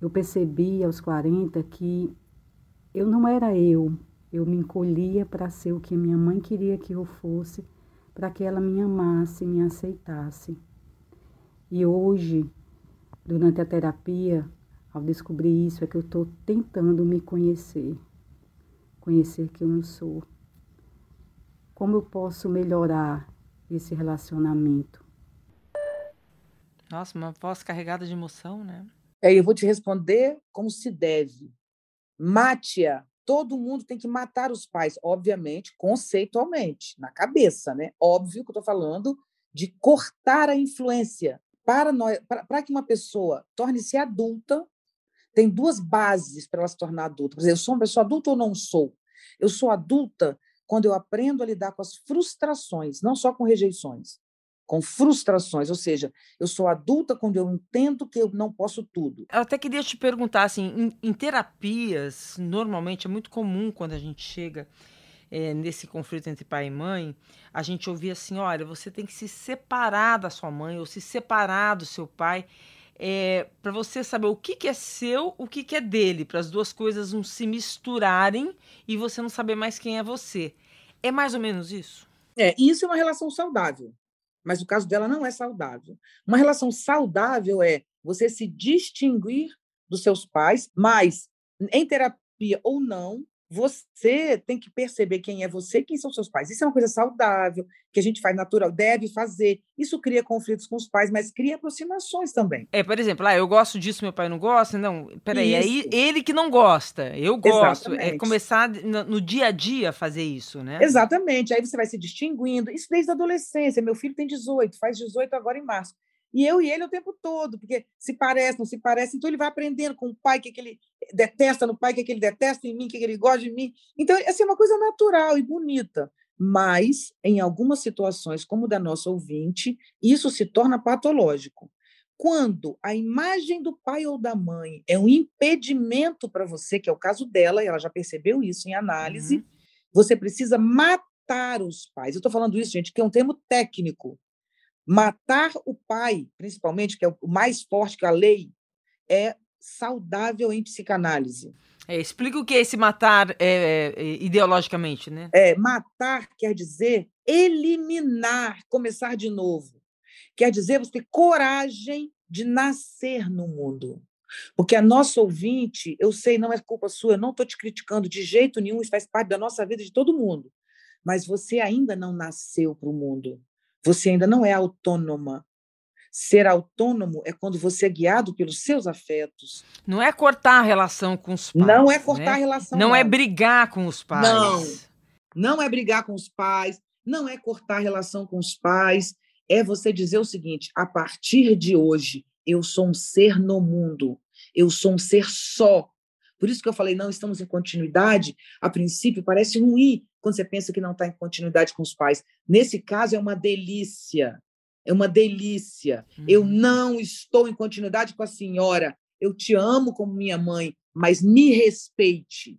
Eu percebi aos 40 que eu não era eu, eu me encolhia para ser o que minha mãe queria que eu fosse, para que ela me amasse, me aceitasse. E hoje, durante a terapia, ao descobrir isso, é que eu estou tentando me conhecer, conhecer quem eu sou. Como eu posso melhorar esse relacionamento? Nossa, uma voz carregada de emoção, né? É, eu vou te responder como se deve. Mate-a. Todo mundo tem que matar os pais, obviamente, conceitualmente, na cabeça, né? Óbvio que eu estou falando de cortar a influência. Para, nós, para, para que uma pessoa torne-se adulta, tem duas bases para ela se tornar adulta. Por exemplo, eu sou uma pessoa adulta ou não sou? Eu sou adulta quando eu aprendo a lidar com as frustrações, não só com rejeições, com frustrações, ou seja, eu sou adulta quando eu entendo que eu não posso tudo. Eu até queria te perguntar, assim, em, em terapias, normalmente é muito comum quando a gente chega é, nesse conflito entre pai e mãe, a gente ouvir assim, olha, você tem que se separar da sua mãe ou se separar do seu pai, é, para você saber o que, que é seu, o que, que é dele, para as duas coisas não se misturarem e você não saber mais quem é você. É mais ou menos isso? É, isso é uma relação saudável mas o caso dela não é saudável. Uma relação saudável é você se distinguir dos seus pais, mas em terapia ou não, você tem que perceber quem é você e quem são seus pais. Isso é uma coisa saudável, que a gente faz natural, deve fazer. Isso cria conflitos com os pais, mas cria aproximações também. É, por exemplo, ah, eu gosto disso, meu pai não gosta. Não, peraí, é ele que não gosta, eu gosto. É Exatamente. É começar no, no, dia a dia a fazer isso, né? Exatamente. Aí você vai se distinguindo. Isso desde a adolescência. Meu filho tem 18, faz 18 agora em março. E eu e ele o tempo todo, porque se parece, não se parece, então ele vai aprendendo com o pai o que, que ele detesta no pai, o que, que ele detesta em mim, o que, que ele gosta de mim. Então, essa é uma coisa natural e bonita. Mas, em algumas situações, como da nossa ouvinte, isso se torna patológico. Quando a imagem do pai ou da mãe é um impedimento para você, que é o caso dela, e ela já percebeu isso em análise, uhum. você precisa matar os pais. Eu estou falando isso, gente, que é um termo técnico. Matar o pai, principalmente, que é o mais forte que a lei, é saudável em psicanálise. É, explica o que é esse matar é, é, ideologicamente, né? É, matar quer dizer eliminar, começar de novo. Quer dizer você ter coragem de nascer no mundo. Porque a nossa ouvinte, eu sei, não é culpa sua, eu não estou te criticando de jeito nenhum, isso faz parte da nossa vida, de todo mundo. Mas você ainda não nasceu para o mundo. Você ainda não é autônoma. Ser autônomo é quando você é guiado pelos seus afetos. Não é cortar a relação com os pais. Não é cortar né? a relação. Não, não é brigar com os pais. Não. Não é brigar com os pais. Não é cortar a relação com os pais. É você dizer o seguinte: a partir de hoje, eu sou um ser no mundo. Eu sou um ser só. Por isso que eu falei, não estamos em continuidade. A princípio, parece ruim quando você pensa que não está em continuidade com os pais. Nesse caso, é uma delícia. É uma delícia. Uhum. Eu não estou em continuidade com a senhora. Eu te amo como minha mãe, mas me respeite.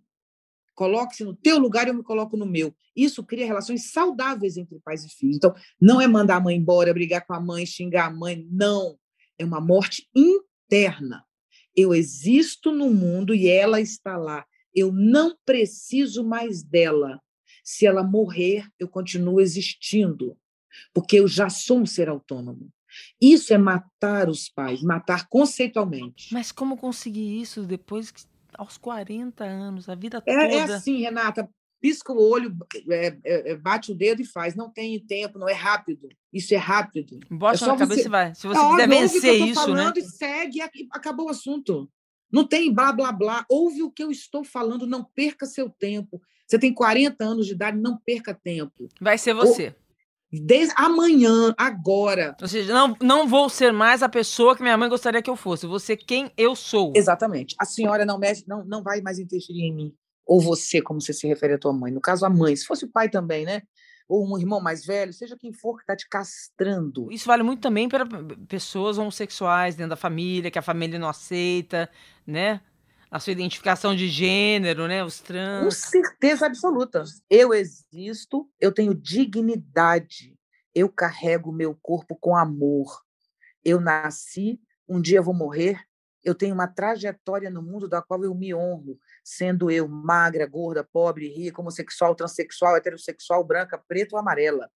Coloque-se no teu lugar e eu me coloco no meu. Isso cria relações saudáveis entre pais e filhos. Então, não é mandar a mãe embora, brigar com a mãe, xingar a mãe. Não. É uma morte interna. Eu existo no mundo e ela está lá. Eu não preciso mais dela. Se ela morrer, eu continuo existindo porque eu já sou um ser autônomo. Isso é matar os pais, matar conceitualmente. Mas como conseguir isso depois que aos 40 anos, a vida é, toda? É assim, Renata, pisca o olho, é, é, é, bate o dedo e faz. Não tem tempo, não é rápido. Isso é rápido. Bota é na cabeça você... e vai. Se você é, quiser vencer isso, né? falando né? E segue e acabou o assunto. Não tem blá, blá, blá. Ouve o que eu estou falando, não perca seu tempo. Você tem 40 anos de idade, não perca tempo. Vai ser você. Desde amanhã, agora. Ou seja, não, não vou ser mais a pessoa que minha mãe gostaria que eu fosse. Ser quem eu sou. Exatamente. A senhora não mexe, não, não vai mais interferir em mim. Ou você, como você se refere à tua mãe. No caso, a mãe. Se fosse o pai também, né? Ou um irmão mais velho, seja quem for que está te castrando. Isso vale muito também para pessoas homossexuais dentro da família, que a família não aceita, né? A sua identificação de gênero, né? Os trans. Com certeza absoluta. Eu existo, eu tenho dignidade, eu carrego meu corpo com amor. Eu nasci, um dia vou morrer, eu tenho uma trajetória no mundo da qual eu me honro, sendo eu magra, gorda, pobre, rica, homossexual, transexual, heterossexual, branca, preta ou amarela.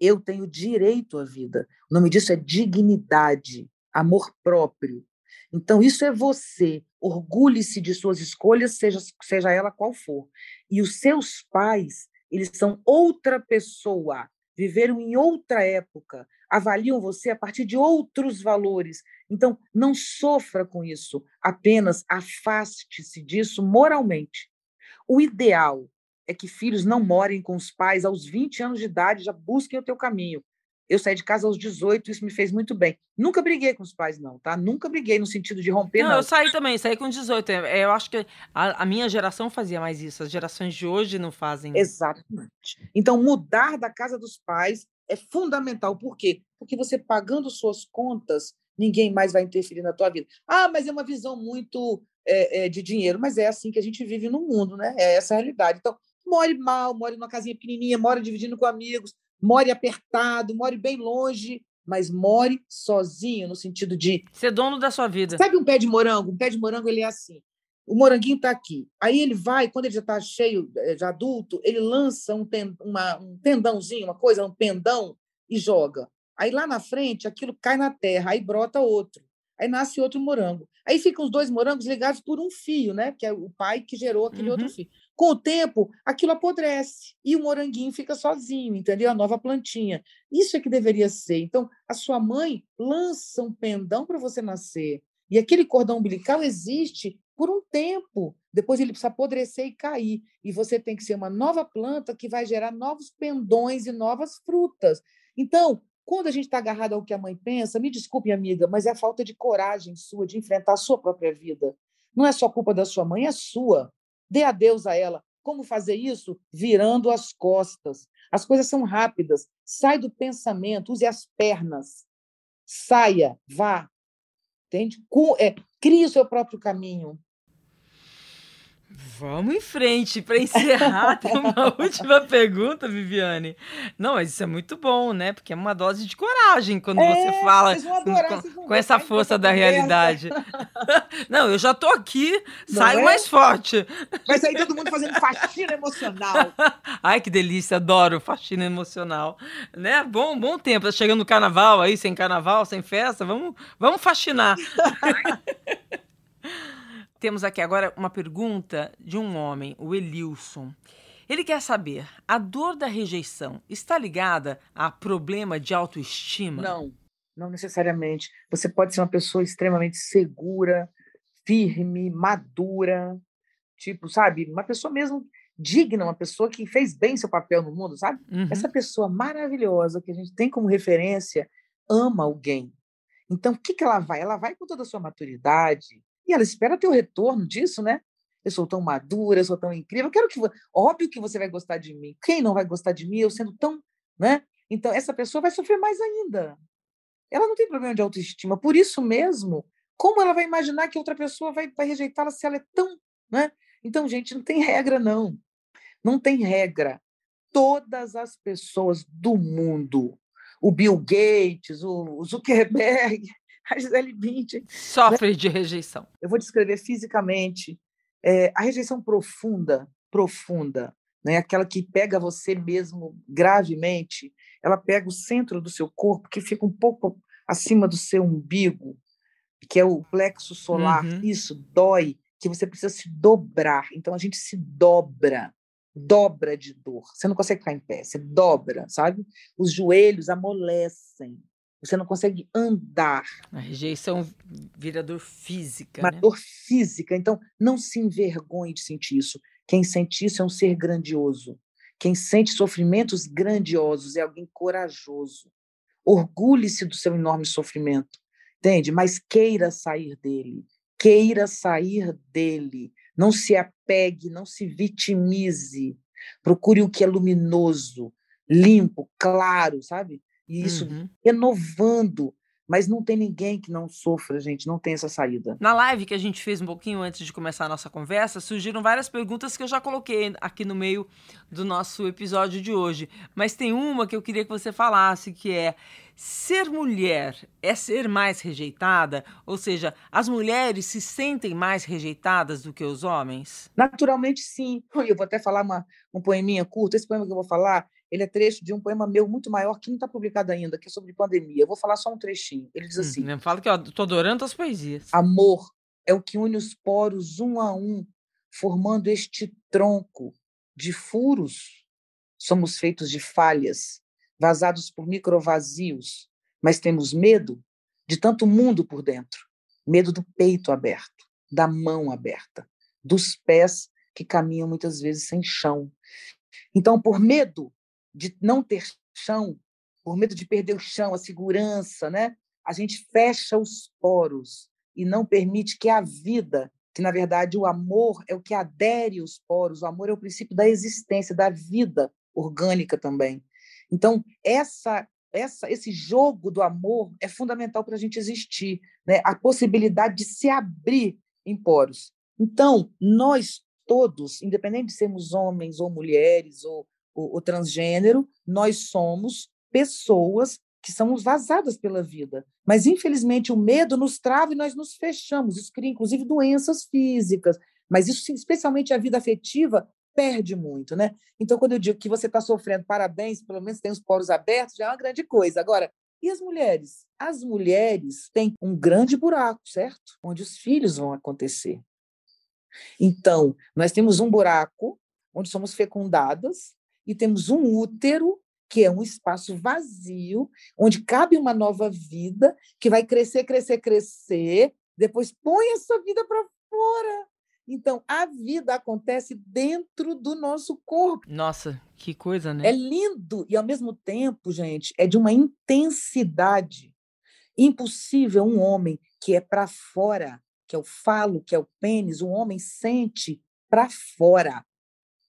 Eu tenho direito à vida. O nome disso é dignidade, amor próprio. Então, isso é você. Orgulhe-se de suas escolhas, seja, seja ela qual for. E os seus pais, eles são outra pessoa, viveram em outra época, avaliam você a partir de outros valores. Então, não sofra com isso, apenas afaste-se disso moralmente. O ideal é que filhos não morem com os pais aos 20 anos de idade, já busquem o teu caminho. Eu saí de casa aos 18, isso me fez muito bem. Nunca briguei com os pais, não, tá? Nunca briguei no sentido de romper, não. não. eu saí também, saí com 18. É, eu acho que a, a, minha geração fazia mais isso, as gerações de hoje não fazem. Exatamente. Então, mudar da casa dos pais é fundamental. Por quê? Porque você pagando suas contas, ninguém mais vai interferir na tua vida. Ah, mas é uma visão muito é, é, de dinheiro, mas é assim que a gente vive no mundo, né? É essa a realidade. Então, more mal, more numa casinha pequenininha, more dividindo com amigos, more apertado, more bem longe, mas more sozinho, no sentido de. Ser dono da sua vida. Sabe um pé de morango? Um pé de morango ele é assim. O moranguinho está aqui. Aí ele vai, quando ele já está cheio, eh, já adulto, ele lança um, ten, uma, um tendãozinho, uma coisa, um pendão, e joga. Aí lá na frente, aquilo cai na terra, aí brota outro. Aí nasce outro morango. Aí ficam os dois morangos ligados por um fio, né? Que é o pai que gerou aquele uhum. outro fio. Com o tempo, aquilo apodrece e o moranguinho fica sozinho, entendeu? A nova plantinha. Isso é que deveria ser. Então, a sua mãe lança um pendão para você nascer. E aquele cordão umbilical existe por um tempo. Depois ele precisa apodrecer e cair. E você tem que ser uma nova planta que vai gerar novos pendões e novas frutas. Então, quando a gente está agarrado ao que a mãe pensa, me desculpe, amiga, mas é a falta de coragem sua de enfrentar a sua própria vida. Não é só culpa da sua mãe, é sua. Dê adeus a ela. Como fazer isso? Virando as costas. As coisas são rápidas. Sai do pensamento, use as pernas. Saia, vá. Entende? É, crie o seu próprio caminho. Vamos em frente para encerrar. Tem uma última pergunta, Viviane. Não, mas isso é muito bom, né? Porque é uma dose de coragem quando é, você fala adorar, com, com essa força da realidade. Não, eu já tô aqui, Não saio é? mais forte. Vai sair todo mundo fazendo faxina emocional. Ai, que delícia, adoro faxina emocional. Né? Bom, bom tempo. Tá chegando o carnaval aí, sem carnaval, sem festa, vamos, vamos faxinar. Temos aqui agora uma pergunta de um homem, o Elilson. Ele quer saber: a dor da rejeição está ligada a problema de autoestima? Não, não necessariamente. Você pode ser uma pessoa extremamente segura, firme, madura, tipo, sabe, uma pessoa mesmo digna, uma pessoa que fez bem seu papel no mundo, sabe? Uhum. Essa pessoa maravilhosa que a gente tem como referência ama alguém. Então, o que, que ela vai? Ela vai com toda a sua maturidade, e ela espera ter o retorno disso, né? Eu sou tão madura, eu sou tão incrível. Eu quero que. Óbvio que você vai gostar de mim. Quem não vai gostar de mim, eu sendo tão. Né? Então, essa pessoa vai sofrer mais ainda. Ela não tem problema de autoestima. Por isso mesmo, como ela vai imaginar que outra pessoa vai, vai rejeitá-la se ela é tão. Né? Então, gente, não tem regra, não. Não tem regra. Todas as pessoas do mundo, o Bill Gates, o Zuckerberg, a Gisele Bündchen. Sofre né? de rejeição. Eu vou descrever fisicamente é, a rejeição profunda, profunda, né? aquela que pega você mesmo gravemente, ela pega o centro do seu corpo, que fica um pouco acima do seu umbigo, que é o plexo solar. Uhum. Isso dói, que você precisa se dobrar. Então a gente se dobra, dobra de dor. Você não consegue ficar em pé, você dobra, sabe? Os joelhos amolecem. Você não consegue andar. A rejeição vira dor física. Uma né? dor física. Então, não se envergonhe de sentir isso. Quem sente isso é um ser grandioso. Quem sente sofrimentos grandiosos é alguém corajoso. Orgulhe-se do seu enorme sofrimento, entende? Mas queira sair dele. Queira sair dele. Não se apegue, não se vitimize. Procure o que é luminoso, limpo, claro, sabe? E isso uhum. renovando. Mas não tem ninguém que não sofra, gente, não tem essa saída. Na live que a gente fez um pouquinho antes de começar a nossa conversa, surgiram várias perguntas que eu já coloquei aqui no meio do nosso episódio de hoje. Mas tem uma que eu queria que você falasse, que é ser mulher é ser mais rejeitada? Ou seja, as mulheres se sentem mais rejeitadas do que os homens? Naturalmente, sim. Eu vou até falar uma, um poeminha curto. Esse poema que eu vou falar ele é trecho de um poema meu muito maior que não está publicado ainda, que é sobre pandemia. Eu vou falar só um trechinho. Ele diz assim: hum, Fala que eu estou adorando as poesias. Amor é o que une os poros um a um, formando este tronco de furos. Somos feitos de falhas, vazados por microvazios, mas temos medo de tanto mundo por dentro. Medo do peito aberto, da mão aberta, dos pés que caminham muitas vezes sem chão. Então, por medo de não ter chão, por medo de perder o chão, a segurança, né? A gente fecha os poros e não permite que a vida, que na verdade o amor é o que adere os poros, o amor é o princípio da existência, da vida orgânica também. Então, essa essa, esse jogo do amor é fundamental para a gente existir, né? a possibilidade de se abrir em poros. Então, nós todos, independente de sermos homens ou mulheres ou, ou, ou transgênero, nós somos pessoas que somos vazadas pela vida. Mas, infelizmente, o medo nos trava e nós nos fechamos. Isso cria, inclusive, doenças físicas. Mas isso, especialmente a vida afetiva, perde muito, né? Então, quando eu digo que você está sofrendo, parabéns, pelo menos tem os poros abertos, já é uma grande coisa. Agora, e as mulheres? As mulheres têm um grande buraco, certo? Onde os filhos vão acontecer. Então, nós temos um buraco onde somos fecundadas e temos um útero que é um espaço vazio, onde cabe uma nova vida, que vai crescer, crescer, crescer, depois põe essa vida para fora. Então, a vida acontece dentro do nosso corpo. Nossa, que coisa, né? É lindo e, ao mesmo tempo, gente, é de uma intensidade impossível um homem que é para fora, que é o falo, que é o pênis, um homem sente para fora,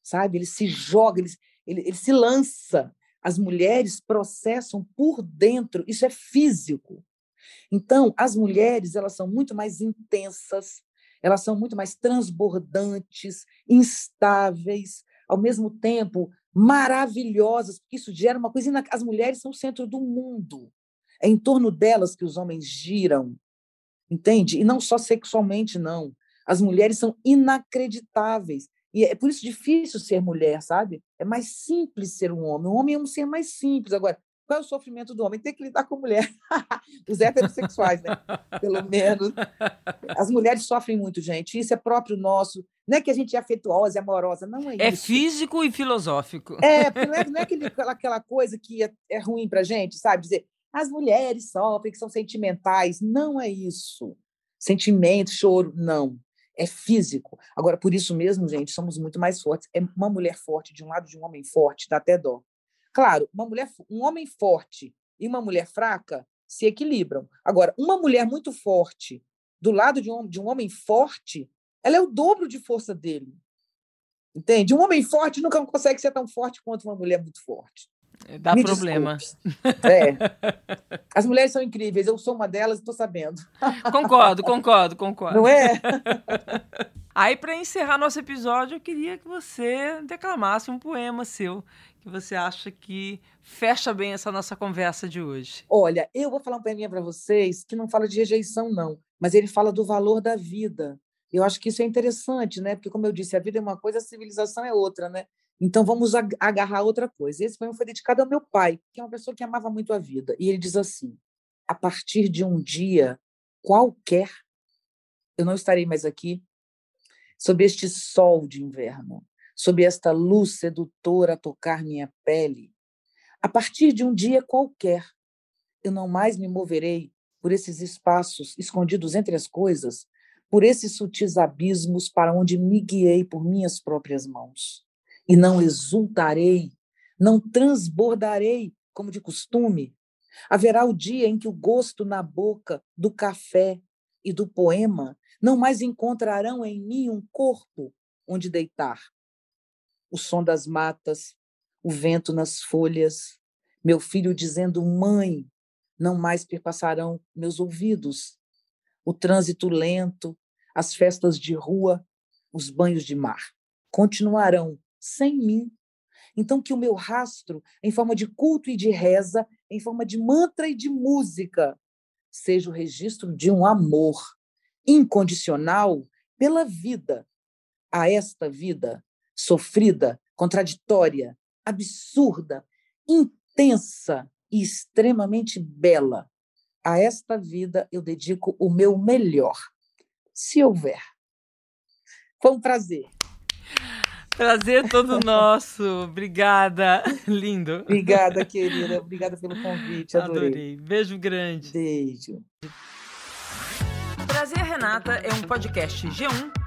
sabe? Ele se joga, ele, ele, ele se lança. As mulheres processam por dentro, isso é físico. Então, as mulheres, elas são muito mais intensas, elas são muito mais transbordantes, instáveis, ao mesmo tempo maravilhosas, porque isso gera uma coisa. As mulheres são o centro do mundo. É em torno delas que os homens giram, entende? E não só sexualmente, não. As mulheres são inacreditáveis. E é por isso difícil ser mulher, sabe? É mais simples ser um homem. O homem é um ser mais simples. Agora, qual é o sofrimento do homem? Tem que lidar com mulher. Os heterossexuais, né? Pelo menos. As mulheres sofrem muito, gente. Isso é próprio nosso. Não é que a gente é afetuosa, é amorosa, não é, é isso. É físico e filosófico. É, não é, não é aquele, aquela coisa que é, é ruim para gente, sabe? Dizer, as mulheres sofrem, que são sentimentais. Não é isso. Sentimento, choro, não. É físico. Agora, por isso mesmo, gente, somos muito mais fortes. É uma mulher forte de um lado de um homem forte, dá até dó. Claro, uma mulher, um homem forte e uma mulher fraca se equilibram. Agora, uma mulher muito forte do lado de um, de um homem forte, ela é o dobro de força dele. Entende? Um homem forte nunca consegue ser tão forte quanto uma mulher muito forte. Dá Me problema. É. As mulheres são incríveis, eu sou uma delas e estou sabendo. Concordo, concordo, concordo. Não é? Aí, para encerrar nosso episódio, eu queria que você declamasse um poema seu que você acha que fecha bem essa nossa conversa de hoje? Olha, eu vou falar um poeminha para vocês que não fala de rejeição, não, mas ele fala do valor da vida. Eu acho que isso é interessante, né? Porque, como eu disse, a vida é uma coisa, a civilização é outra, né? Então, vamos agarrar outra coisa. Esse poema foi dedicado ao meu pai, que é uma pessoa que amava muito a vida. E ele diz assim: a partir de um dia qualquer, eu não estarei mais aqui, sob este sol de inverno sob esta luz sedutora a tocar minha pele, a partir de um dia qualquer, eu não mais me moverei por esses espaços escondidos entre as coisas, por esses sutis abismos para onde me guiei por minhas próprias mãos. E não exultarei, não transbordarei, como de costume. Haverá o dia em que o gosto na boca do café e do poema não mais encontrarão em mim um corpo onde deitar. O som das matas, o vento nas folhas, meu filho dizendo mãe, não mais perpassarão meus ouvidos, o trânsito lento, as festas de rua, os banhos de mar continuarão sem mim. Então que o meu rastro, em forma de culto e de reza, em forma de mantra e de música, seja o registro de um amor incondicional pela vida, a esta vida sofrida, contraditória, absurda, intensa e extremamente bela. A esta vida eu dedico o meu melhor, se houver. Foi um prazer. Prazer todo nosso. Obrigada. Lindo. Obrigada, querida. Obrigada pelo convite. Adorei. Adorei. Beijo grande. Beijo. Prazer Renata é um podcast G1